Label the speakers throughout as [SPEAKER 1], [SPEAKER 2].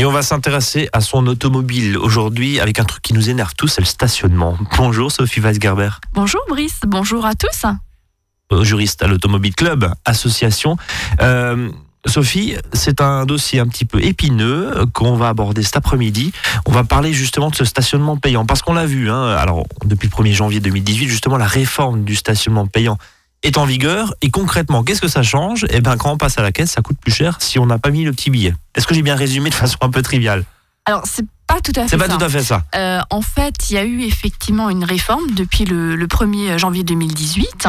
[SPEAKER 1] Et on va s'intéresser à son automobile aujourd'hui avec un truc qui nous énerve tous, c'est le stationnement. Bonjour Sophie Weisgerber.
[SPEAKER 2] Bonjour Brice, bonjour à tous.
[SPEAKER 1] Juriste à l'Automobile Club, association. Euh, Sophie, c'est un dossier un petit peu épineux qu'on va aborder cet après-midi. On va parler justement de ce stationnement payant. Parce qu'on l'a vu, hein, alors depuis le 1er janvier 2018, justement, la réforme du stationnement payant est en vigueur. Et concrètement, qu'est-ce que ça change? Eh bien, quand on passe à la caisse, ça coûte plus cher si on n'a pas mis le petit billet. Est-ce que j'ai bien résumé de façon un peu triviale?
[SPEAKER 2] Alors, c'est pas tout à fait
[SPEAKER 1] C'est pas
[SPEAKER 2] ça.
[SPEAKER 1] tout à fait ça.
[SPEAKER 2] Euh, en fait, il y a eu effectivement une réforme depuis le, le 1er janvier 2018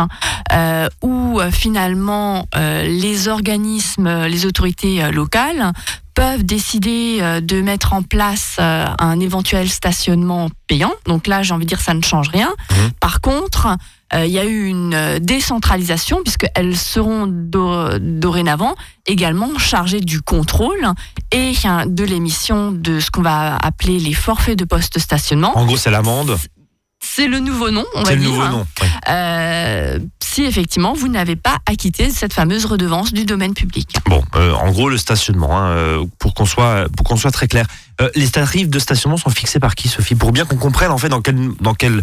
[SPEAKER 2] euh, où euh, finalement euh, les organismes, les autorités locales peuvent décider euh, de mettre en place euh, un éventuel stationnement payant. Donc là, j'ai envie de dire, ça ne change rien.
[SPEAKER 1] Mhm.
[SPEAKER 2] Par contre, euh, il y a eu une décentralisation puisqu'elles seront do- dorénavant également chargées du contrôle et hein, de l'émission de ce qu'on va appeler les forfaits de poste-stationnement.
[SPEAKER 1] En gros, c'est l'amende.
[SPEAKER 2] C'est le nouveau nom, on va
[SPEAKER 1] C'est le
[SPEAKER 2] dire.
[SPEAKER 1] nouveau nom. ouais.
[SPEAKER 2] Euh, si effectivement vous n'avez pas acquitté cette fameuse redevance du domaine public.
[SPEAKER 1] Bon, euh, en gros, le stationnement, hein, euh, pour qu'on soit, pour qu'on soit très clair. Euh, les tarifs de stationnement sont fixés par qui, Sophie? Pour bien qu'on comprenne en fait dans quel, dans quel,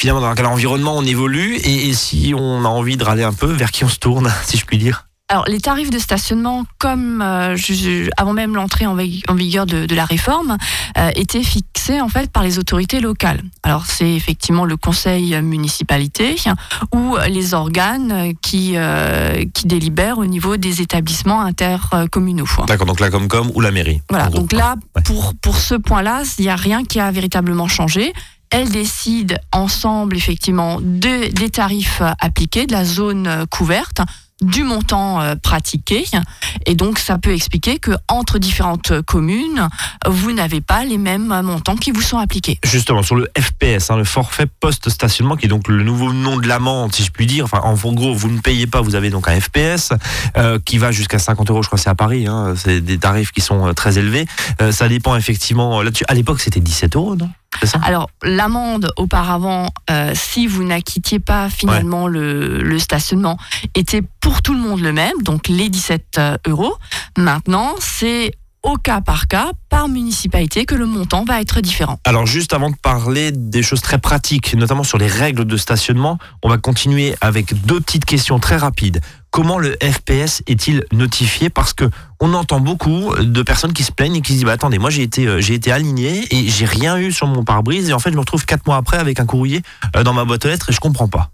[SPEAKER 1] finalement, dans quel environnement on évolue et, et si on a envie de râler un peu, vers qui on se tourne, si je puis dire?
[SPEAKER 2] Alors les tarifs de stationnement, comme euh, je- je- avant même l'entrée en, vi- en vigueur de, de la réforme, euh, étaient fixés en fait par les autorités locales. Alors c'est effectivement le conseil municipalité ou les organes qui euh, qui délibèrent au niveau des établissements intercommunaux.
[SPEAKER 1] D'accord, donc la Comcom ou la mairie.
[SPEAKER 2] Voilà, donc là,
[SPEAKER 1] Ouais.
[SPEAKER 2] pour, pour ce point-là, il n'y a rien qui a véritablement changé. Elles décident ensemble, effectivement, de, des tarifs appliqués, de la zone couverte, du montant euh, pratiqué. Et donc, ça peut expliquer que entre différentes communes, vous n'avez pas les mêmes montants qui vous sont appliqués.
[SPEAKER 1] Justement, sur le FPS, hein, le forfait post-stationnement, qui est donc le nouveau nom de l'amende, si je puis dire. En gros, vous ne payez pas, vous avez donc un FPS euh, qui va jusqu'à 50 euros, je crois, c'est à Paris. Hein, c'est des tarifs qui sont euh, très élevés. Ça dépend effectivement là-dessus. À l'époque, c'était 17 euros, non? Ça
[SPEAKER 2] Alors, l'amende auparavant, euh, si vous n'acquittiez pas finalement le, le stationnement, était pour tout le monde le même, donc les 17 euh, euros. Maintenant, c'est au cas par cas, par municipalité, que le montant va être différent.
[SPEAKER 1] Alors juste avant de parler des choses très pratiques, notamment sur les règles de stationnement, on va continuer avec deux petites questions très rapides. Comment le FPS est-il notifié? Parce que on entend beaucoup de personnes qui se plaignent et qui se disent bah, attendez moi j'ai été euh, j'ai été aligné et j'ai rien eu sur mon pare-brise et en fait je me retrouve quatre mois après avec un courrier euh, dans ma boîte aux lettres et je comprends pas.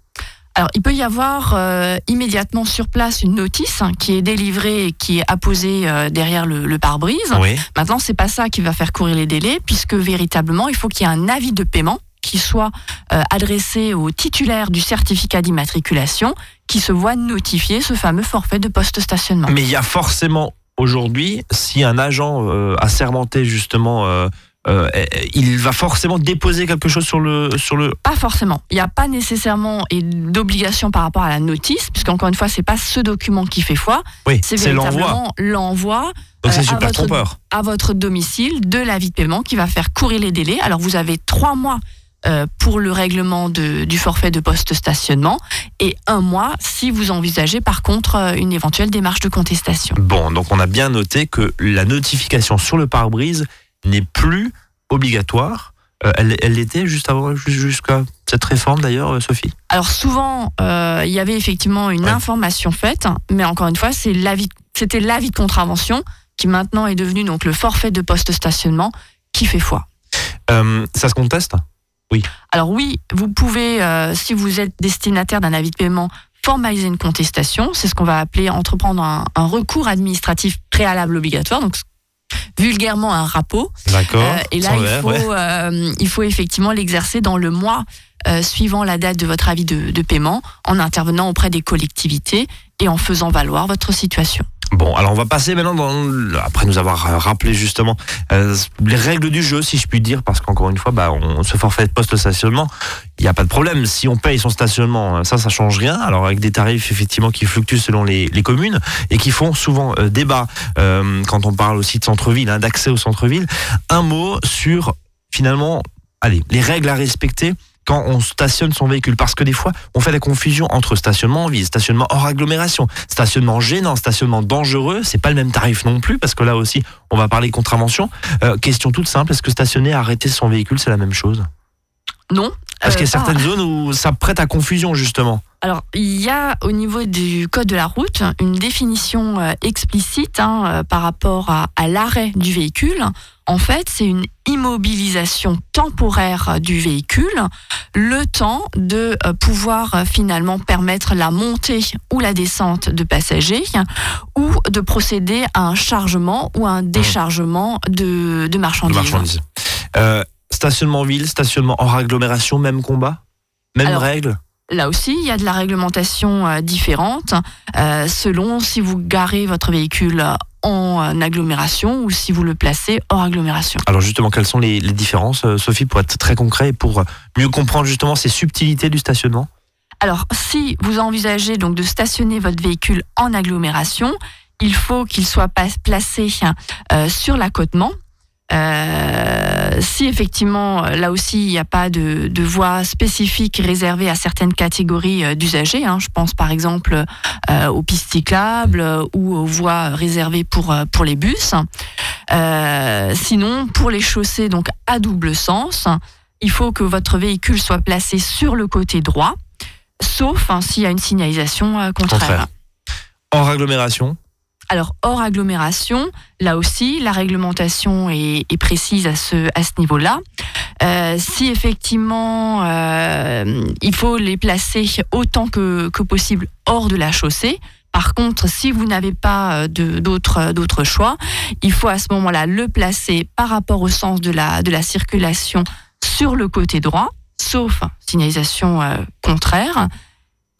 [SPEAKER 2] Alors, il peut y avoir euh, immédiatement sur place une notice hein, qui est délivrée et qui est apposée euh, derrière le, le pare-brise.
[SPEAKER 1] Oui.
[SPEAKER 2] Maintenant, c'est pas ça qui va faire courir les délais, puisque véritablement, il faut qu'il y ait un avis de paiement qui soit euh, adressé au titulaire du certificat d'immatriculation, qui se voit notifier ce fameux forfait de poste-stationnement.
[SPEAKER 1] Mais il y a forcément aujourd'hui si un agent euh, assermenté justement euh, euh, il va forcément déposer quelque chose sur le sur le
[SPEAKER 2] Pas forcément. Il n'y a pas nécessairement d'obligation par rapport à la notice, puisqu'encore une fois, c'est pas ce document qui fait foi,
[SPEAKER 1] oui
[SPEAKER 2] c'est véritablement l'envoi
[SPEAKER 1] donc c'est
[SPEAKER 2] à
[SPEAKER 1] super
[SPEAKER 2] votre-
[SPEAKER 1] trompeur.
[SPEAKER 2] à votre domicile de l'avis de paiement qui va faire courir les délais. Alors vous avez trois mois euh, pour le règlement de- du forfait de poste stationnement et un mois si vous envisagez par contre euh, une éventuelle démarche de contestation.
[SPEAKER 1] Bon, donc on a bien noté que la notification sur le pare-brise n'est plus obligatoire. Euh, elle l'était juste avant, ju- jusqu'à cette réforme d'ailleurs, Sophie?
[SPEAKER 2] Alors souvent il y avait effectivement une
[SPEAKER 1] Ouais.
[SPEAKER 2] information faite, mais encore une fois c'est l'avis, c'était l'avis de contravention qui maintenant est devenu donc le forfait de poste stationnement qui fait foi.
[SPEAKER 1] Ça se conteste?
[SPEAKER 2] Alors oui, vous pouvez, euh, si vous êtes destinataire d'un avis de paiement, formaliser une contestation. C'est ce qu'on va appeler entreprendre un, un recours administratif préalable obligatoire, donc vulgairement un rapport.
[SPEAKER 1] D'accord.
[SPEAKER 2] Euh, et là, il
[SPEAKER 1] verre,
[SPEAKER 2] faut,
[SPEAKER 1] ouais.
[SPEAKER 2] euh, il faut effectivement l'exercer dans le mois euh, suivant la date de votre avis de, de paiement, en intervenant auprès des collectivités et en faisant valoir votre situation.
[SPEAKER 1] Bon, alors on va passer maintenant, dans, après nous avoir rappelé justement euh, les règles du jeu, si je puis dire, parce qu'encore une fois, bah, on se forfait de post-stationnement, il n'y a pas de problème. Si on paye son stationnement, euh, ça, ça change rien. Alors avec des tarifs effectivement qui fluctuent selon les, communes et qui font souvent euh, débat quand on parle aussi de centre-ville, hein, d'accès au centre-ville. Un mot sur finalement, allez, les règles à respecter quand on stationne son véhicule Parce que des fois, on fait la confusion entre stationnement en ville, stationnement hors agglomération, stationnement gênant, stationnement dangereux. C'est pas le même tarif non plus, parce que là aussi, on va parler contravention. Euh, question toute simple est-ce que stationner, arrêter son véhicule, c'est la même chose?
[SPEAKER 2] Non.
[SPEAKER 1] Parce qu'il y a
[SPEAKER 2] Euh,
[SPEAKER 1] certaines zones où ça prête à confusion justement.
[SPEAKER 2] Alors, il y a au niveau du code de la route une définition euh, explicite hein, euh, par rapport à, à l'arrêt du véhicule. En fait, c'est une immobilisation temporaire du véhicule, le temps de euh, pouvoir finalement permettre la montée ou la descente de passagers ou de procéder à un chargement ou à un déchargement de, de
[SPEAKER 1] de
[SPEAKER 2] marchandises.
[SPEAKER 1] Stationnement ville, stationnement hors agglomération, même combat Même
[SPEAKER 2] Alors,
[SPEAKER 1] règle?
[SPEAKER 2] Là aussi, il y a de la réglementation euh, différente euh, selon si vous garez votre véhicule en euh, agglomération ou si vous le placez hors agglomération.
[SPEAKER 1] Alors justement, quelles sont les, les différences, Sophie, pour être très concret et pour mieux comprendre justement ces subtilités du stationnement?
[SPEAKER 2] Alors, si vous envisagez donc de stationner votre véhicule en agglomération, il faut qu'il soit placé euh, sur l'accotement. Euh, si effectivement, euh, là aussi, il n'y a pas de, de voie spécifique réservée à certaines catégories euh, d'usagers, hein, je pense par exemple aux pistes cyclables ou aux voies réservées pour, pour les bus. Sinon, pour les chaussées donc à double sens, il faut que votre véhicule soit placé sur le côté droit, sauf hein, s'il y a une signalisation contraire.
[SPEAKER 1] Contraire. Hors agglomération
[SPEAKER 2] Alors, hors agglomération, là aussi, la réglementation est, est précise à ce, à ce niveau-là. Euh, si effectivement, euh, il faut les placer autant que, que possible hors de la chaussée, par contre, si vous n'avez pas euh, d'autres d'autres choix, il faut à ce moment-là le placer par rapport au sens de la, de la circulation sur le côté droit, sauf signalisation euh, contraire.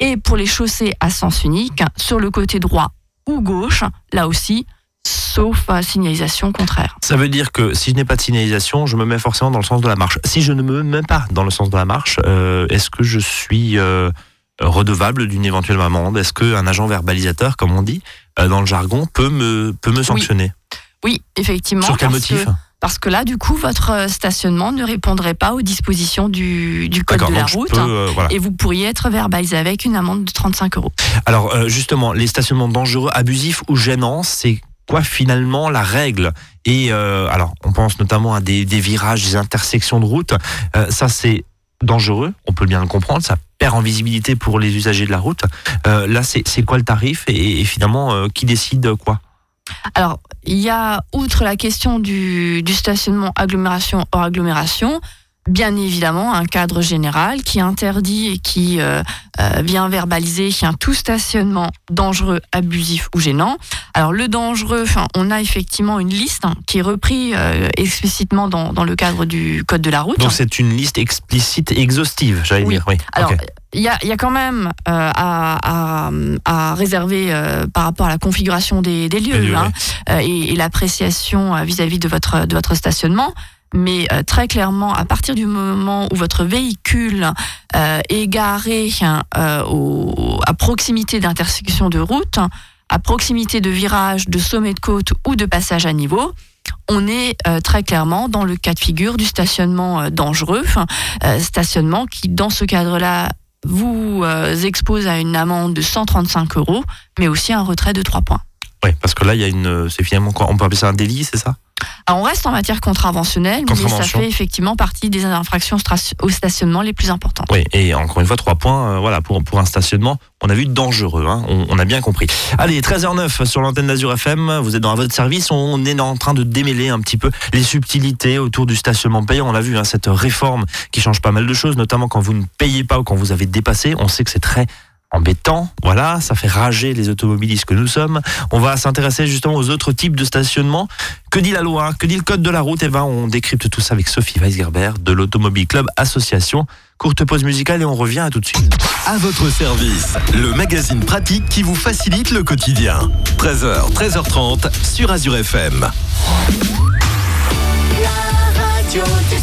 [SPEAKER 2] Et pour les chaussées à sens unique, sur le côté droit ou gauche, là aussi, sauf euh, signalisation contraire.
[SPEAKER 1] Ça veut dire que si je n'ai pas de signalisation, je me mets forcément dans le sens de la marche. Si je ne me mets pas dans le sens de la marche, euh, est-ce que je suis euh, redevable d'une éventuelle amende? Est-ce qu'un agent verbalisateur, comme on dit euh, dans le jargon, peut me, peut me sanctionner?
[SPEAKER 2] Oui, effectivement.
[SPEAKER 1] Sur quel motif?
[SPEAKER 2] que, parce que là, du coup, votre euh, stationnement ne répondrait pas aux dispositions du, du code de la route.
[SPEAKER 1] peux, euh, voilà.
[SPEAKER 2] Et vous pourriez être verbalisé avec une amende de 35 euros.
[SPEAKER 1] Alors euh, justement, les stationnements dangereux, abusifs ou gênants, c'est quoi finalement la règle? Et euh, alors, on pense notamment à des, des virages, des intersections de route. Euh, ça, c'est dangereux, on peut bien le comprendre. Ça perd en visibilité pour les usagers de la route. Euh, là, c'est c'est quoi le tarif? Et, et finalement, euh, qui décide quoi?
[SPEAKER 2] Alors, il y a, outre la question du, du stationnement agglomération hors agglomération, bien évidemment un cadre général qui interdit et qui euh, euh, vient verbaliser un tout stationnement dangereux, abusif ou gênant. Alors le dangereux, on a effectivement une liste hein, qui est reprise euh, explicitement dans, dans le cadre du code de la route.
[SPEAKER 1] Donc c'est une liste explicite et exhaustive, j'allais
[SPEAKER 2] Oui.
[SPEAKER 1] dire. Oui.
[SPEAKER 2] Alors. Il y, a, il y a quand même euh, à, à- à réserver euh, par rapport à la configuration des, des lieux, hein, euh, et, et l'appréciation euh, vis-à-vis de votre, de votre stationnement. Mais euh, très clairement, à partir du moment où votre véhicule euh, est garé hein, euh, au- à proximité d'intersections de route, à proximité de virages, de sommets de côte ou de passages à niveau, on est euh, très clairement dans le cas de figure du stationnement euh, dangereux, euh, stationnement qui, dans ce cadre-là, vous euh, expose à une amende de 135 euros, mais aussi un retrait de 3 points.
[SPEAKER 1] Oui, parce que là, il y a une. C'est finalement quoi On peut appeler ça un délit, c'est ça?
[SPEAKER 2] Alors, on reste en matière contraventionnelle, mais ça fait effectivement partie des infractions au stationnement les plus importantes.
[SPEAKER 1] Oui, et encore une fois, trois points, euh, voilà, pour, pour un stationnement, on a vu dangereux, hein, on, on a bien compris. Allez, 13h09 sur l'antenne d'Azur FM, vous êtes dans votre service, on est en train de démêler un petit peu les subtilités autour du stationnement payant. On l'a vu, hein, cette réforme qui change pas mal de choses, notamment quand vous ne payez pas ou quand vous avez dépassé. On sait que c'est très embêtant, voilà, ça fait rager les automobilistes que nous sommes. On va s'intéresser justement aux autres types de stationnement. Que dit la loi? Que dit le code de la route? Eh ben, on décrypte tout ça avec Sophie Weisgerber de l'Automobile Club Association. Courte pause musicale et on revient à tout de suite.
[SPEAKER 3] À votre service, le magazine pratique qui vous facilite le quotidien. 13h, 13h30 sur Azure FM.
[SPEAKER 4] La radio du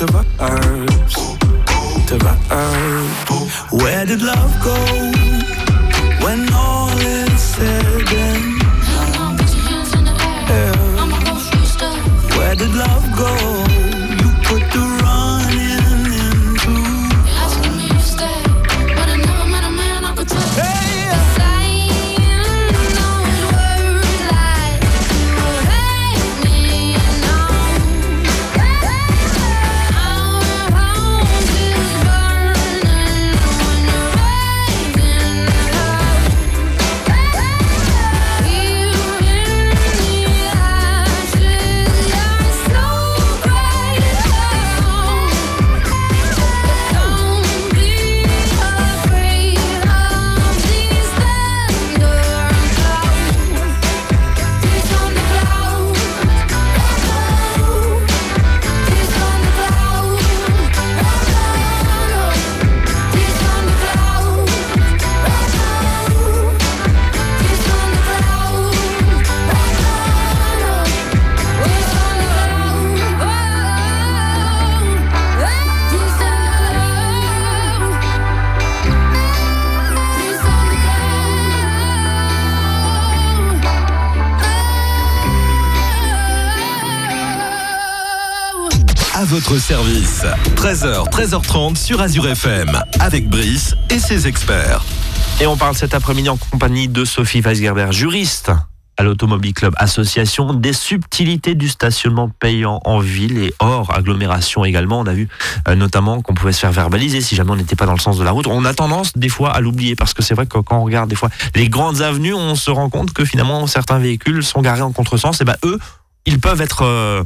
[SPEAKER 5] to vibes, to vibes. Where did love go?
[SPEAKER 3] Votre service. 13h, 13h30 sur Azure FM. Avec Brice et ses experts.
[SPEAKER 1] Et on parle cet après-midi en compagnie de Sophie Weisgerber, juriste à l'Automobile Club Association, des subtilités du stationnement payant en ville et hors agglomération également. On a vu euh, notamment qu'on pouvait se faire verbaliser si jamais on n'était pas dans le sens de la route. On a tendance des fois à l'oublier parce que c'est vrai que quand on regarde des fois les grandes avenues, on se rend compte que finalement certains véhicules sont garés en contresens. Et ben eux, ils peuvent être euh,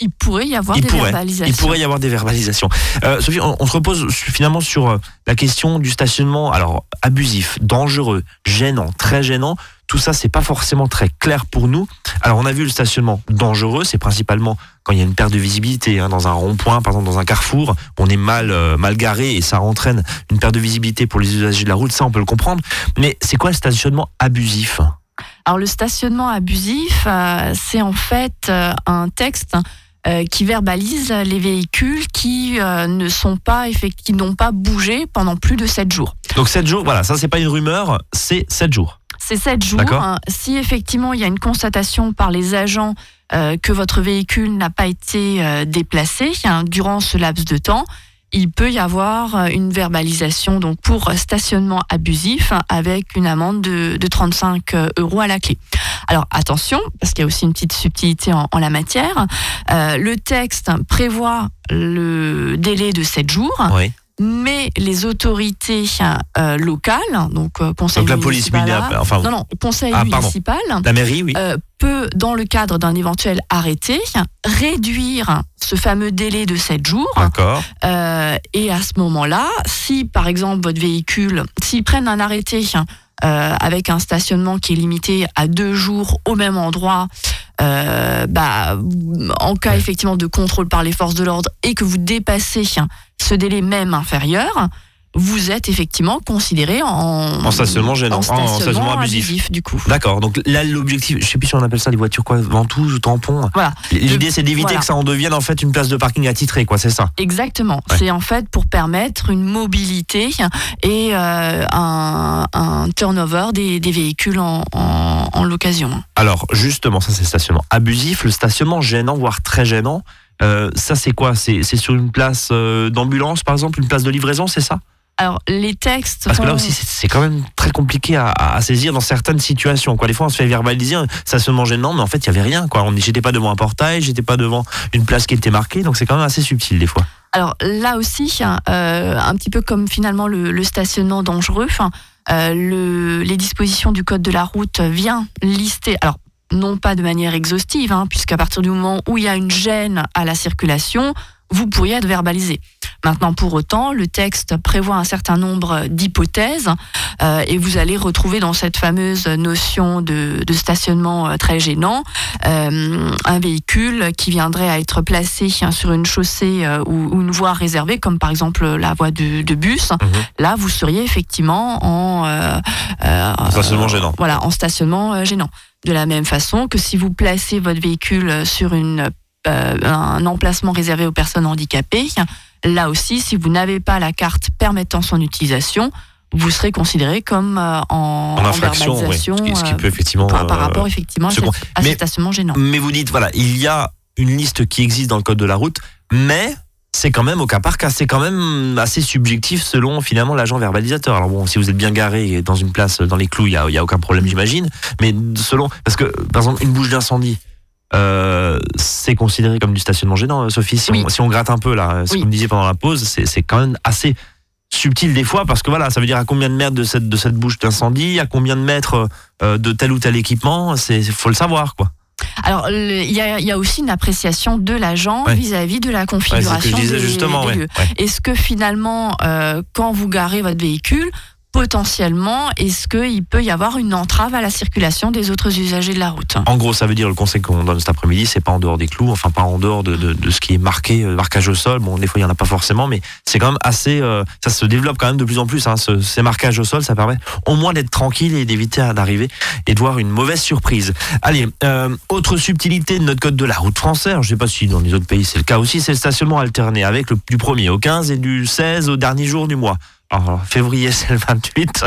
[SPEAKER 2] Il pourrait y avoir
[SPEAKER 1] il
[SPEAKER 2] des
[SPEAKER 1] pourrait,
[SPEAKER 2] verbalisations.
[SPEAKER 1] il pourrait y avoir des verbalisations. Euh, Sophie, on, on se repose finalement sur euh, la question du stationnement, alors abusif, dangereux, gênant, très gênant. Tout ça, c'est pas forcément très clair pour nous. Alors, on a vu le stationnement dangereux, c'est principalement quand il y a une perte de visibilité hein, dans un rond-point, par exemple dans un carrefour, on est mal euh, mal garé et ça entraîne une perte de visibilité pour les usagers de la route. Ça, on peut le comprendre. Mais c'est quoi le stationnement abusif?
[SPEAKER 2] Alors le stationnement abusif, euh, c'est en fait un texte euh, qui verbalise les véhicules qui euh, ne sont pas qui n'ont pas bougé pendant plus de 7 jours.
[SPEAKER 1] Donc 7 jours, voilà, ça c'est pas une rumeur, c'est 7 jours.
[SPEAKER 2] C'est 7 jours.
[SPEAKER 1] D'accord.
[SPEAKER 2] hein. Si effectivement il y a une constatation par les agents euh, que votre véhicule n'a pas été déplacé hein, durant ce laps de temps, il peut y avoir euh, une verbalisation pour stationnement abusif avec une amende de, de 35 euros à la clé. Alors attention, parce qu'il y a aussi une petite subtilité en, la matière. Euh, le texte prévoit le délai de 7 jours. Mais les autorités euh, locales, donc euh, conseil
[SPEAKER 1] Donc la police
[SPEAKER 2] municipal,
[SPEAKER 1] municipale, enfin
[SPEAKER 2] non non, conseil
[SPEAKER 1] Ah,
[SPEAKER 2] municipal
[SPEAKER 1] la mairie, oui.
[SPEAKER 2] euh, peut, dans le cadre d'un éventuel arrêté, réduire ce fameux délai de 7 jours.
[SPEAKER 1] D'accord.
[SPEAKER 2] Et à ce moment-là, si par exemple votre véhicule, s'ils prennent un arrêté avec un stationnement qui est limité à deux jours au même endroit, bah, en cas effectivement de contrôle par les forces de l'ordre et que vous dépassez ce délai même inférieur, vous êtes effectivement considéré en,
[SPEAKER 1] En stationnement gênant,
[SPEAKER 2] en
[SPEAKER 1] en
[SPEAKER 2] stationnement
[SPEAKER 1] abusif.
[SPEAKER 2] abusif du coup.
[SPEAKER 1] D'accord. Donc là, l'objectif, je sais plus si on appelle ça des voitures quoi, ventouses ou tampons.
[SPEAKER 2] Voilà.
[SPEAKER 1] L'idée, c'est d'éviter
[SPEAKER 2] voilà.
[SPEAKER 1] que ça en devienne en fait une place de parking attitrée, quoi. C'est ça.
[SPEAKER 2] Exactement.
[SPEAKER 1] Ouais.
[SPEAKER 2] C'est en fait pour permettre une mobilité et euh, un, un turnover des, des véhicules en, en, en l'occasion.
[SPEAKER 1] Alors justement, ça c'est le stationnement abusif, le stationnement gênant, voire très gênant. Euh, ça c'est quoi? C'est sur une place euh, d'ambulance, par exemple, une place de livraison, c'est ça?
[SPEAKER 2] Alors les textes.
[SPEAKER 1] Parce que là aussi, c'est quand même très compliqué à, à saisir dans certaines situations. Quoi. Des fois, on se fait verbaliser un stationnement gênant, mais en fait, il y avait rien. Quoi. On- J'étais pas devant un portail, j'étais pas devant une place qui était marquée, donc c'est quand même assez subtil des fois.
[SPEAKER 2] Alors là aussi, hein, euh, un petit peu comme finalement le, le stationnement dangereux, euh, le, les dispositions du code de la route vient lister. Alors non pas de manière exhaustive, hein, puisqu'à partir du moment où il y a une gêne à la circulation, vous pourriez être verbalisé. Maintenant, pour autant, le texte prévoit un certain nombre d'hypothèses euh, et vous allez retrouver dans cette fameuse notion de, de stationnement euh, très gênant euh, un véhicule qui viendrait à être placé hein, sur une chaussée ou, ou une voie réservée, comme par exemple la voie de, de bus.
[SPEAKER 1] Mhm.
[SPEAKER 2] Là, vous seriez effectivement en euh,
[SPEAKER 1] Stationnement gênant.
[SPEAKER 2] Voilà, en stationnement gênant. De la même façon que si vous placez votre véhicule sur une, euh, un emplacement réservé aux personnes handicapées, là aussi, si vous n'avez pas la carte permettant son utilisation, vous serez considéré comme euh, en,
[SPEAKER 1] En infraction, oui.
[SPEAKER 2] verbalisation,
[SPEAKER 1] Ce qui- ce qui
[SPEAKER 2] euh,
[SPEAKER 1] peut effectivement.
[SPEAKER 2] par, par rapport effectivement à,
[SPEAKER 1] Mais-
[SPEAKER 2] ce stationnement gênant.
[SPEAKER 1] Mais vous dites, voilà, il y a une liste qui existe dans le code de la route, mais c'est quand même au cas par cas, c'est quand même assez subjectif selon finalement l'agent verbalisateur. Alors bon, si vous êtes bien garé dans une place dans les clous, il y a, a aucun problème, j'imagine. Mais selon, parce que par exemple une bouche d'incendie. Euh, c'est considéré comme du stationnement gênant, euh, Sophie. Si,
[SPEAKER 2] Oui.
[SPEAKER 1] on, si on gratte un peu là, ce
[SPEAKER 2] Oui.
[SPEAKER 1] que vous me disiez pendant la pause, c'est quand même assez subtil des fois parce que voilà, ça veut dire à combien de mètres de cette de cette bouche d'incendie, à combien de mètres euh, de tel ou tel équipement, c'est faut le savoir quoi.
[SPEAKER 2] Alors, il y a, il y a aussi une appréciation de l'agent
[SPEAKER 1] Ouais.
[SPEAKER 2] vis-à-vis de la configuration des-
[SPEAKER 1] justement.
[SPEAKER 2] des
[SPEAKER 1] ouais.
[SPEAKER 2] lieux.
[SPEAKER 1] Ouais.
[SPEAKER 2] Est-ce que finalement, euh, quand vous garez votre véhicule, potentiellement, est-ce qu'il peut y avoir une entrave à la circulation des autres usagers de la route?
[SPEAKER 1] En gros, ça veut dire le conseil qu'on donne cet après-midi, c'est pas en dehors des clous, enfin pas en dehors de, ce qui est marqué, euh, marquage au sol. Bon, des fois il y en a pas forcément, mais c'est quand même assez, euh, ça se développe quand même de plus en plus. Hein, ce- ces marquages au sol, ça permet au moins d'être tranquille et d'éviter d'arriver et de voir une mauvaise surprise. Allez, euh, autre subtilité de notre code de la route français. alors, Je sais pas si dans les autres pays c'est le cas aussi, c'est le stationnement alterné avec le, du 1er au 15 et du 16 au dernier jour du mois. Alors, février c'est le 28.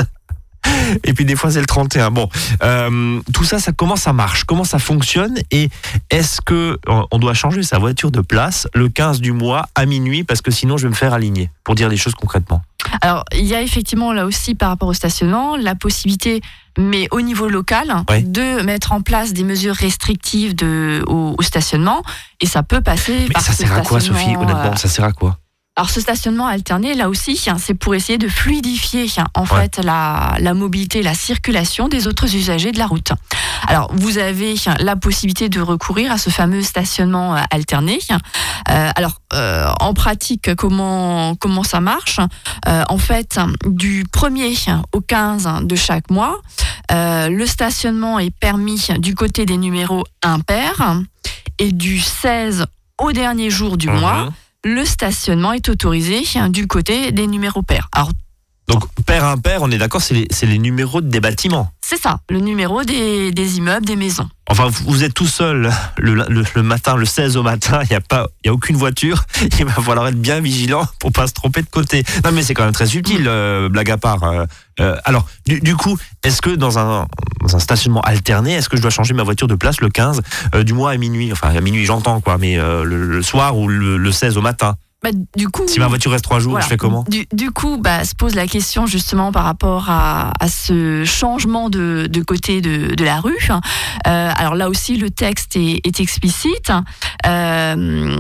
[SPEAKER 1] Et puis des fois c'est le 31. Bon, euh, tout ça, ça comment ça marche, comment ça fonctionne? Et est-ce que on doit changer sa voiture de place le 15 du mois à minuit? Parce que sinon je vais me faire aligner pour dire les choses concrètement.
[SPEAKER 2] Alors, il y a effectivement là aussi par rapport au stationnement la possibilité, mais au niveau local, de mettre en place des mesures restrictives de, au, au stationnement. Et ça peut passer
[SPEAKER 1] Mais
[SPEAKER 2] par
[SPEAKER 1] ça sert à quoi, Sophie Honnêtement,
[SPEAKER 2] euh,
[SPEAKER 1] ça sert à quoi?
[SPEAKER 2] Alors ce stationnement alterné, là aussi, c'est pour essayer de fluidifier en
[SPEAKER 1] Ouais.
[SPEAKER 2] fait la, la mobilité, la circulation des autres usagers de la route. Alors vous avez la possibilité de recourir à ce fameux stationnement euh, alterné. Euh, alors euh, en pratique, comment comment ça marche? Euh, En fait, du 1er au 15 de chaque mois, le stationnement est permis du côté des numéros impairs et du 16 au dernier jour du mois
[SPEAKER 1] Mhm.
[SPEAKER 2] Le stationnement est autorisé hein, du côté des numéros pairs.
[SPEAKER 1] Donc pair impair, on est d'accord, c'est les, numéros des bâtiments.
[SPEAKER 2] c'est ça, le numéro des, des immeubles, des maisons.
[SPEAKER 1] Enfin, vous êtes tout seul le, le- le matin, le 16 au matin, il n'y a, pas- y a aucune voiture. Il va falloir être bien vigilant pour pas se tromper de côté. Non, mais c'est quand même très subtil, euh, blague à part. Euh, euh, alors, du, du coup, est-ce que dans un, dans un stationnement alterné, est-ce que je dois changer ma voiture de place le 15 euh, du mois à minuit Enfin, à minuit, j'entends quoi, mais le, le soir ou le, le 16 au matin?
[SPEAKER 2] Bah, du coup,
[SPEAKER 1] Si ma voiture reste trois jours,
[SPEAKER 2] voilà.
[SPEAKER 1] je fais comment
[SPEAKER 2] du, du coup, bah, se pose la question justement par rapport à, à ce changement de, de côté de, de la rue. Euh, alors là aussi, le texte est, est explicite, euh,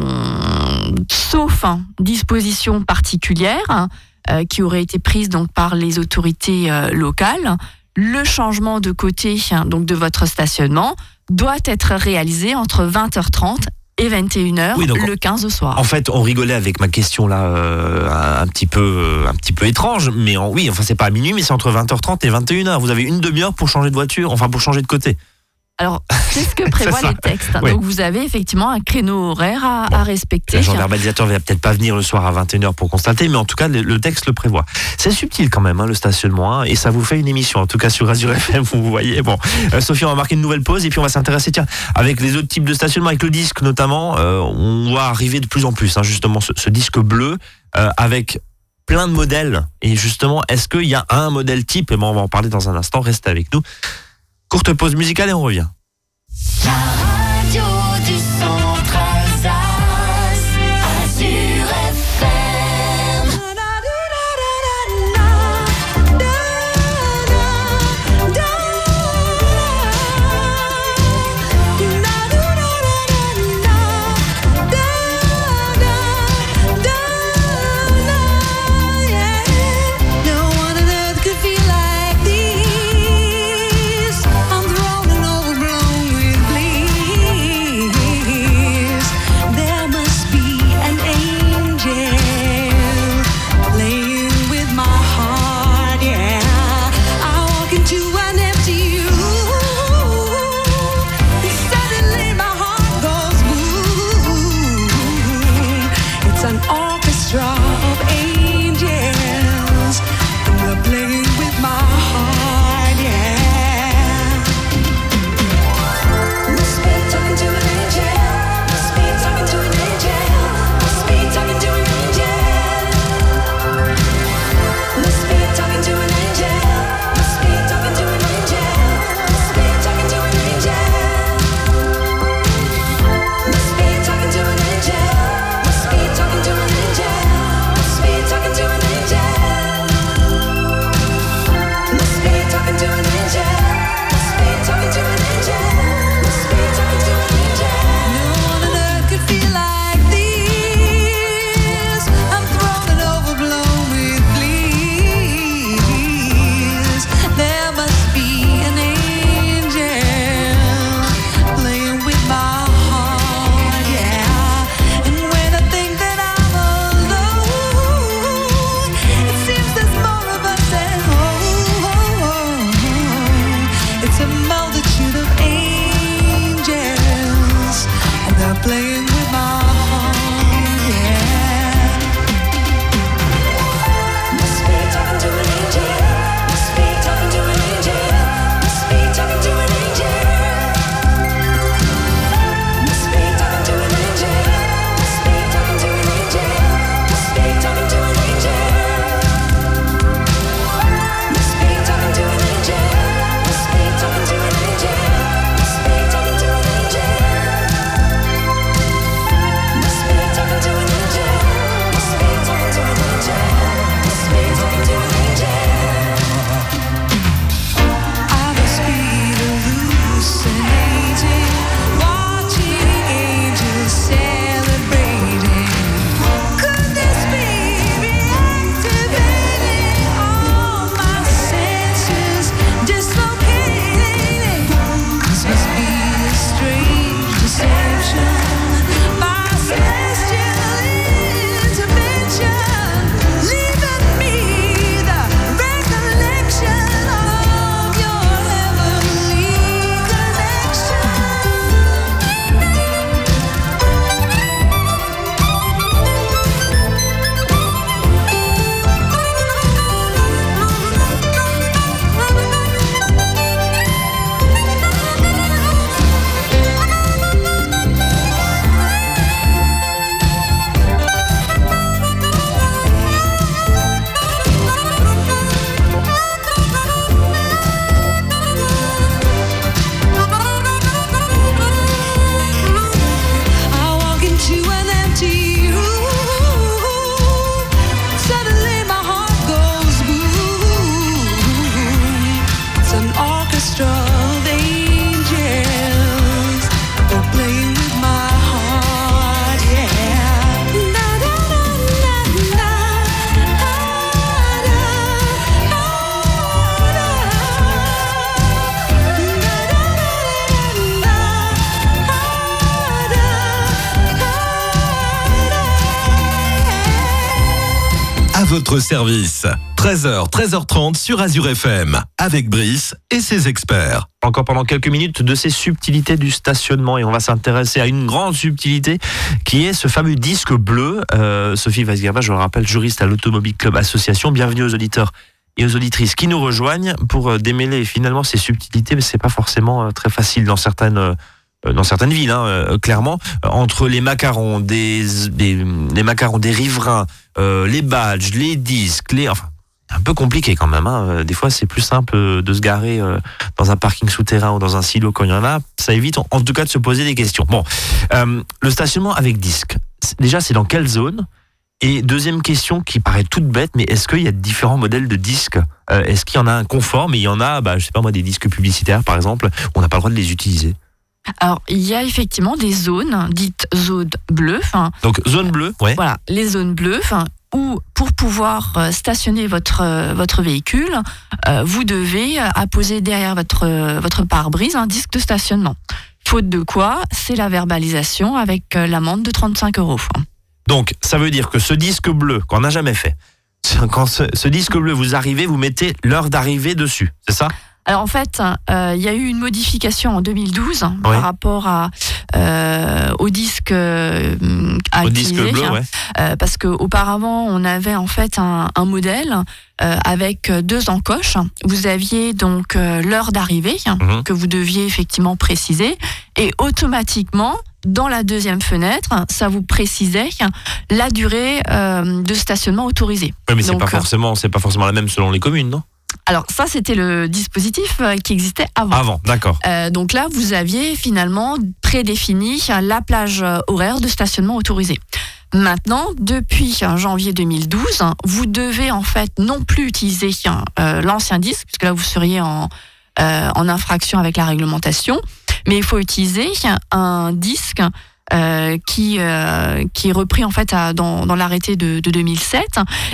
[SPEAKER 2] sauf hein, disposition particulière euh, qui aurait été prise donc par les autorités locales. Le changement de côté hein, donc de votre stationnement doit être réalisé entre 20h30 et 21h
[SPEAKER 1] Oui,
[SPEAKER 2] le 15 au soir.
[SPEAKER 1] En fait, on rigolait avec ma question là, euh, un petit peu, euh, un petit peu étrange, mais en- oui, enfin c'est pas à minuit, mais c'est entre 20h30 et 21h. Vous avez une demi-heure pour changer de voiture, enfin pour changer de côté.
[SPEAKER 2] Alors, c'est ce que prévoient les textes?
[SPEAKER 1] Oui.
[SPEAKER 2] Donc, vous avez effectivement un créneau horaire à,
[SPEAKER 1] Bon.
[SPEAKER 2] à respecter.
[SPEAKER 1] L'agent verbalisateur va peut-être pas venir le soir à 21h pour constater, mais en tout cas, le, le texte le prévoit. C'est subtil quand même, hein, le stationnement, hein, et ça vous fait une émission, en tout cas sur Azure FM, vous voyez. Bon, Euh, Sophie, on va marquer une nouvelle pause, et puis on va s'intéresser, tiens, avec les autres types de stationnement, avec le disque notamment, euh, on va arriver de plus en plus, hein, justement, ce, ce disque bleu, euh, avec plein de modèles. Et justement, est-ce qu'il y a un modèle type? Et bon, on va en parler dans un instant, restez avec nous. Courte pause musicale et on revient.
[SPEAKER 3] Votre service. 13h, 13h30 sur Azure FM. Avec Brice et ses experts.
[SPEAKER 1] encore pendant quelques minutes de ces subtilités du stationnement et on va s'intéresser à une grande subtilité qui est ce fameux disque bleu. Euh, Sophie Weisgerber, je le rappelle, juriste à l'Automobile Club Association. Bienvenue aux auditeurs et aux auditrices qui nous rejoignent pour euh, démêler finalement ces subtilités, mais c'est pas forcément euh, très facile dans certaines dans certaines villes, hein, euh, clairement, euh, entre les macarons des, macarons des riverains, euh, les badges, les disques, les enfin un peu compliqué quand même. Hein. Euh, Des fois, c'est plus simple euh, de se garer euh, dans un parking souterrain ou dans un silo quand il y en a. Ça évite, en, tout cas, de se poser des questions. Bon, euh, le stationnement avec disque. Déjà, c'est dans quelle zone? Et deuxième question qui paraît toute bête, mais est-ce qu'il y a différents modèles de disques? Euh, Est-ce qu'il y en a un conforme? Et il y en a, bah, je sais pas moi, des disques publicitaires par exemple, où on n'a pas le droit de les utiliser
[SPEAKER 2] Alors, il y a effectivement des zones dites zones bleues.
[SPEAKER 1] Donc zone bleue, ouais.
[SPEAKER 2] voilà, les zones bleues, où pour pouvoir euh, stationner votre, euh, votre véhicule, euh, vous devez apposer derrière votre, votre pare-brise un disque de stationnement. Faute de quoi, c'est la verbalisation avec l'amende de 35 euros.
[SPEAKER 1] Donc, ça veut dire que ce disque bleu, qu'on n'a jamais fait, quand ce, ce disque bleu, vous arrivez, vous mettez l'heure d'arrivée dessus, c'est ça?
[SPEAKER 2] Alors en fait, euh, il y a eu une modification en 2012
[SPEAKER 1] Ouais.
[SPEAKER 2] par rapport à, euh, au disque euh, à
[SPEAKER 1] Au disque bleu,
[SPEAKER 2] hein.
[SPEAKER 1] ouais.
[SPEAKER 2] Euh, parce qu'auparavant, on avait en fait un, un modèle euh, avec deux encoches. Vous aviez donc euh, l'heure d'arrivée
[SPEAKER 1] Mhm.
[SPEAKER 2] que vous deviez effectivement préciser et automatiquement, dans la deuxième fenêtre, ça vous précisait la durée euh, de stationnement autorisée.
[SPEAKER 1] Oui, mais c'est pas
[SPEAKER 2] euh,
[SPEAKER 1] forcément, c'est pas forcément la même selon les communes, non?
[SPEAKER 2] Alors ça, c'était le dispositif euh, qui existait avant.
[SPEAKER 1] Avant, d'accord.
[SPEAKER 2] Euh, donc là, vous aviez finalement prédéfini la plage euh, horaire de stationnement autorisée. Maintenant, depuis janvier 2012, vous devez en fait non plus utiliser euh, l'ancien disque, puisque là vous seriez en, euh, en infraction avec la réglementation, mais il faut utiliser un disque euh, qui, euh, qui est repris en fait à- dans, dans l'arrêté de, de 2007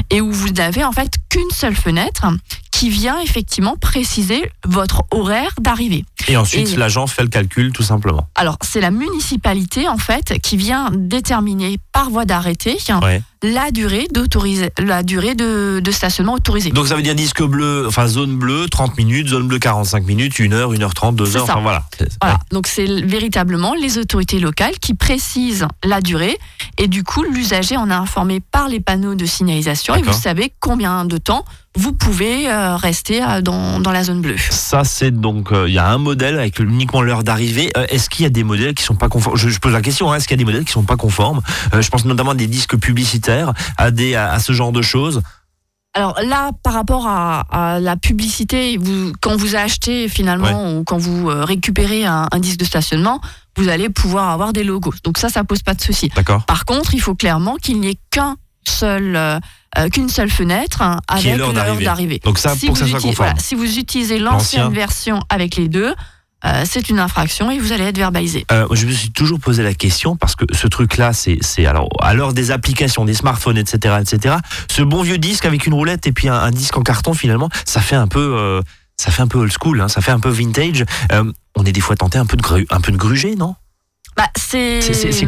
[SPEAKER 2] et où vous n'avez en fait qu'une seule fenêtre qui vient effectivement préciser votre horaire d'arrivée.
[SPEAKER 1] Et ensuite, l'agent fait le calcul tout simplement.
[SPEAKER 2] Alors, c'est la municipalité, en fait, qui vient déterminer par voie d'arrêté
[SPEAKER 1] Ouais.
[SPEAKER 2] la durée la durée de, de stationnement autorisé.
[SPEAKER 1] Donc ça veut dire disque bleu, enfin zone bleue, 30 minutes, zone bleue 45 minutes, 1 heure, 1 heure 30, 2
[SPEAKER 2] C'est
[SPEAKER 1] heures, enfin voilà.
[SPEAKER 2] Voilà, donc c'est véritablement les autorités locales qui précisent la durée et du coup l'usager en est informé par les panneaux de signalisation et vous savez combien de temps vous pouvez euh, rester euh, dans, dans la zone bleue.
[SPEAKER 1] Ça, c'est donc, euh, il y a un modèle avec uniquement l'heure d'arrivée. Est-ce qu'il y a des modèles qui sont pas conformes? Je, je pose la question, hein, est-ce qu'il y a des modèles qui sont pas conformes? Je pense notamment à des disques publicitaires, à, des, à, à ce genre de choses.
[SPEAKER 2] Alors là, par rapport à, à la publicité, vous, quand vous achetez finalement ou quand vous récupérez un, un disque de stationnement, vous allez pouvoir avoir des logos. Donc ça, ça pose pas de souci.
[SPEAKER 1] D'accord
[SPEAKER 2] Par contre, il faut clairement qu'il n'y ait qu'un seul, euh, qu'une seule fenêtre hein, avec
[SPEAKER 1] l'heure d'arrivée. Donc ça,
[SPEAKER 2] si
[SPEAKER 1] pour que ça
[SPEAKER 2] vous
[SPEAKER 1] soit
[SPEAKER 2] utilisez-
[SPEAKER 1] conforme.
[SPEAKER 2] voilà, si vous utilisez
[SPEAKER 1] L'ancien.
[SPEAKER 2] l'ancienne version avec les deux, euh, c'est une infraction et vous allez être verbalisé.
[SPEAKER 1] Euh, je me suis toujours posé la question parce que ce truc-là, c'est, c'est alors à l'heure des applications, des smartphones, etc., etc. Ce bon vieux disque avec une roulette et puis un, un disque en carton, finalement, ça fait un peu, euh, ça fait un peu old school, hein, ça fait un peu vintage. On est des fois tenté un peu de gru- un peu de gruger, non?
[SPEAKER 2] Bah, c'est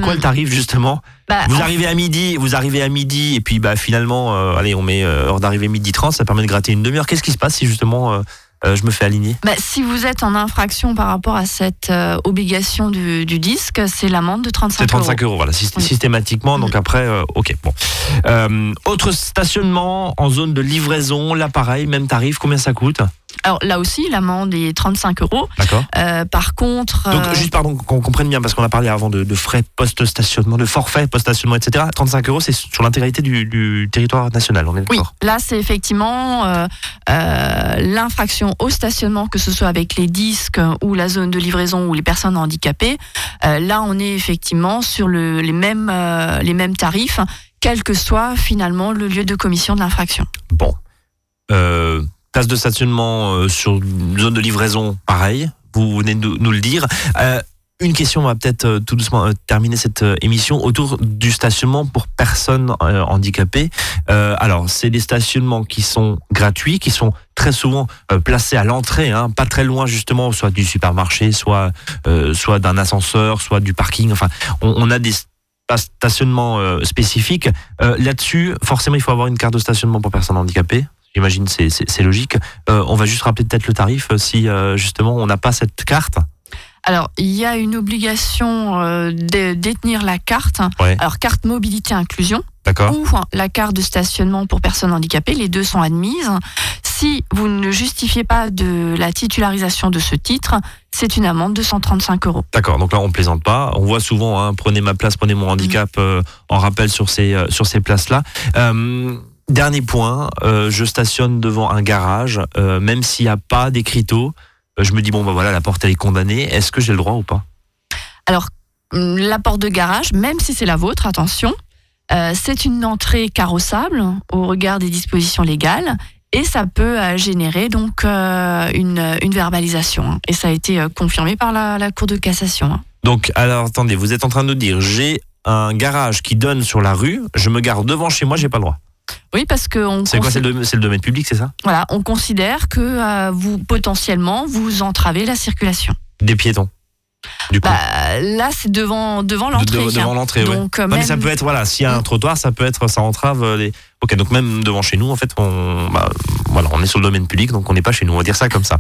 [SPEAKER 1] quoi le tarif justement?
[SPEAKER 2] Bah,
[SPEAKER 1] Vous arrivez à midi, vous arrivez à midi et puis bah finalement, euh, allez, on met euh, heure d'arrivée midi 30, ça permet de gratter une demi-heure. Qu'est-ce qui se passe si justement euh, euh, je me fais aligner?
[SPEAKER 2] Bah, si vous êtes en infraction par rapport à cette obligation du, du disque, c'est l'amende de 35
[SPEAKER 1] C'est 35
[SPEAKER 2] euros.
[SPEAKER 1] euros, voilà, syst-
[SPEAKER 2] Oui.
[SPEAKER 1] systématiquement. Donc
[SPEAKER 2] Mm.
[SPEAKER 1] après, ok, bon. Autre stationnement en zone de livraison, là pareil, même tarif, combien ça coûte?
[SPEAKER 2] Alors là aussi, l'amende est 35 euros.
[SPEAKER 1] D'accord.
[SPEAKER 2] Euh, par contre,
[SPEAKER 1] Donc
[SPEAKER 2] euh,
[SPEAKER 1] juste pardon qu'on comprenne bien, parce qu'on a parlé avant de, de frais post-stationnement, de forfait post-stationnement, etc. 35 euros, c'est sur l'intégralité du, du territoire national, on est
[SPEAKER 2] Oui,
[SPEAKER 1] d'accord
[SPEAKER 2] là c'est effectivement euh, euh, l'infraction au stationnement, que ce soit avec les disques ou la zone de livraison ou les personnes handicapées. Là, on est effectivement sur le- les, mêmes, les mêmes tarifs, quel que soit finalement le lieu de commission de l'infraction.
[SPEAKER 1] Bon. Euh, place de stationnement euh, sur une zone de livraison, pareil. Vous venez de nous, le dire. Euh, une question, on va peut-être euh, tout doucement terminer cette émission autour du stationnement pour personnes handicapées. Alors, c'est des stationnements qui sont gratuits, qui sont très souvent placés à l'entrée, hein, pas très loin justement, soit du supermarché, soit euh, soit d'un ascenseur, soit du parking. Enfin, on, a des sta- stationnements spécifiques. Là-dessus, forcément, il faut avoir une carte de stationnement pour personnes handicapées. J'imagine c'est c'est logique. Euh, on va juste rappeler peut-être le tarif euh, si euh, justement on n'a pas cette carte.
[SPEAKER 2] Alors, il y a une obligation euh, de détenir la carte,
[SPEAKER 1] Ouais.
[SPEAKER 2] alors carte mobilité inclusion, ou la carte de stationnement pour personnes handicapées, les deux sont admises. Si vous ne justifiez pas de la titularisation de ce titre, c'est une amende de 135 euros.
[SPEAKER 1] D'accord. Donc là, on plaisante pas. On voit souvent, hein, prenez ma place, prenez mon handicap, euh, en rappel sur ces euh, sur ces places-là. Dernier point, euh, je stationne devant un garage, euh, même s'il n'y a pas d'écriteau. euh, Je me dis bon bah voilà la porte elle est condamnée. Est-ce que j'ai le droit ou pas?
[SPEAKER 2] Alors, hum, la porte de garage, même si c'est la vôtre, attention, euh, c'est une entrée carrossable au regard des dispositions légales et ça peut générer donc une, une verbalisation. hein. Et ça a été confirmé par la, la Cour de cassation. hein.
[SPEAKER 1] Donc alors attendez, vous êtes en train de nous dire j'ai un garage qui donne sur la rue, je me gare devant chez moi, j'ai pas le droit.
[SPEAKER 2] Oui, parce qu'on
[SPEAKER 1] C'est quoi C'est le, domaine public, c'est ça?
[SPEAKER 2] Voilà, on considère que euh, vous potentiellement vous entravez la circulation.
[SPEAKER 1] Des piétons. Du coup.
[SPEAKER 2] Bah, là, c'est devant devant
[SPEAKER 1] De-
[SPEAKER 2] l'entrée.
[SPEAKER 1] de- devant l'entrée, ouais.
[SPEAKER 2] Donc,
[SPEAKER 1] Ouais, mais
[SPEAKER 2] même-
[SPEAKER 1] ça peut être, voilà, s'il y a un trottoir, ça peut être, ça entrave euh, les. Ok, donc même devant chez nous, en fait, on, bah, voilà, on est sur le domaine public, donc on n'est pas chez nous, on va dire ça comme ça.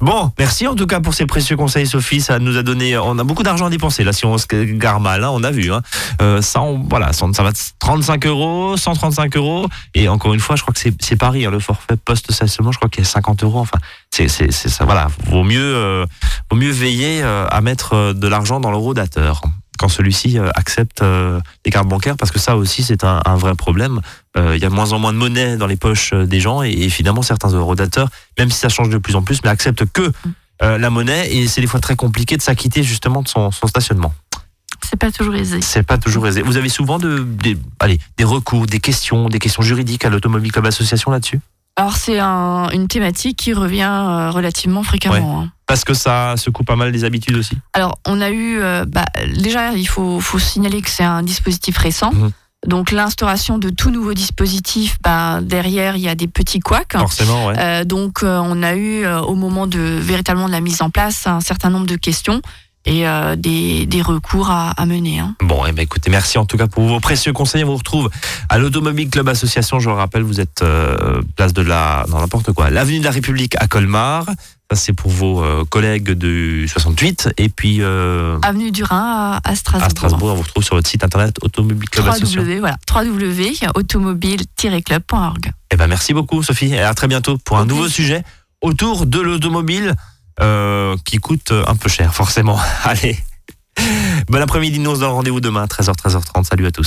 [SPEAKER 1] Bon, merci en tout cas pour ces précieux conseils, Sophie. Ça nous a donné, on a beaucoup d'argent à dépenser là, si on se gare mal, hein, on a vu. Hein. Euh, ça, on- voilà, ça, ça va de 35 euros, 135 euros, et encore une fois, je crois que c'est Paris, hein, le forfait post-stationnement, je crois qu'il y a 50 euros. Enfin, c'est ça, voilà, vaut mieux, euh, vaut mieux veiller euh, à mettre euh, de l'argent dans l'eurodateur quand celui-ci euh, accepte euh, les cartes bancaires, parce que ça aussi c'est un, un vrai problème. Euh, Il y a de moins en moins de monnaie dans les poches des gens, et, et finalement certains eurodateurs, même si ça change de plus en plus, mais acceptent que la monnaie, et c'est des fois très compliqué de s'acquitter justement de son, son stationnement.
[SPEAKER 2] c'est pas toujours aisé.
[SPEAKER 1] C'est pas toujours aisé. Vous avez souvent de, des, allez, des recours, des questions, des questions juridiques à l'Automobile Club Association là-dessus?
[SPEAKER 2] Alors c'est un- une thématique qui revient euh, relativement fréquemment. hein.
[SPEAKER 1] Parce que ça secoue pas mal des habitudes aussi.
[SPEAKER 2] Alors on a eu, euh, bah, déjà il faut, faut signaler que c'est un dispositif récent.
[SPEAKER 1] Mhm.
[SPEAKER 2] Donc l'instauration de tout nouveau dispositif, ben, derrière il y a des petits couacs.
[SPEAKER 1] Forcément, ouais.
[SPEAKER 2] Euh, donc on a eu au moment de véritablement de la mise en place un certain nombre de questions et euh, des, des recours à, à mener. hein.
[SPEAKER 1] Bon, eh ben, écoutez, merci en tout cas pour vos précieux conseils. On vous retrouve à l'Automobile Club Association. Je le rappelle, vous êtes euh, place de la, non n'importe quoi, l'avenue de la République à Colmar. Ça, c'est pour vos euh, collègues du 68. Et puis, euh,
[SPEAKER 2] Avenue du Rhin à, à Strasbourg.
[SPEAKER 1] à Strasbourg, on vous retrouve sur votre site internet Automobile Club Association.
[SPEAKER 2] www, voilà, www.automobile-club.org.
[SPEAKER 1] Eh ben, merci beaucoup, Sophie. Et à très bientôt pour un nouveau sujet autour de l'automobile euh, qui coûte un peu cher, forcément. Allez. Bon après-midi, nous on se donne rendez-vous demain, 13h, 13h30. Salut à tous.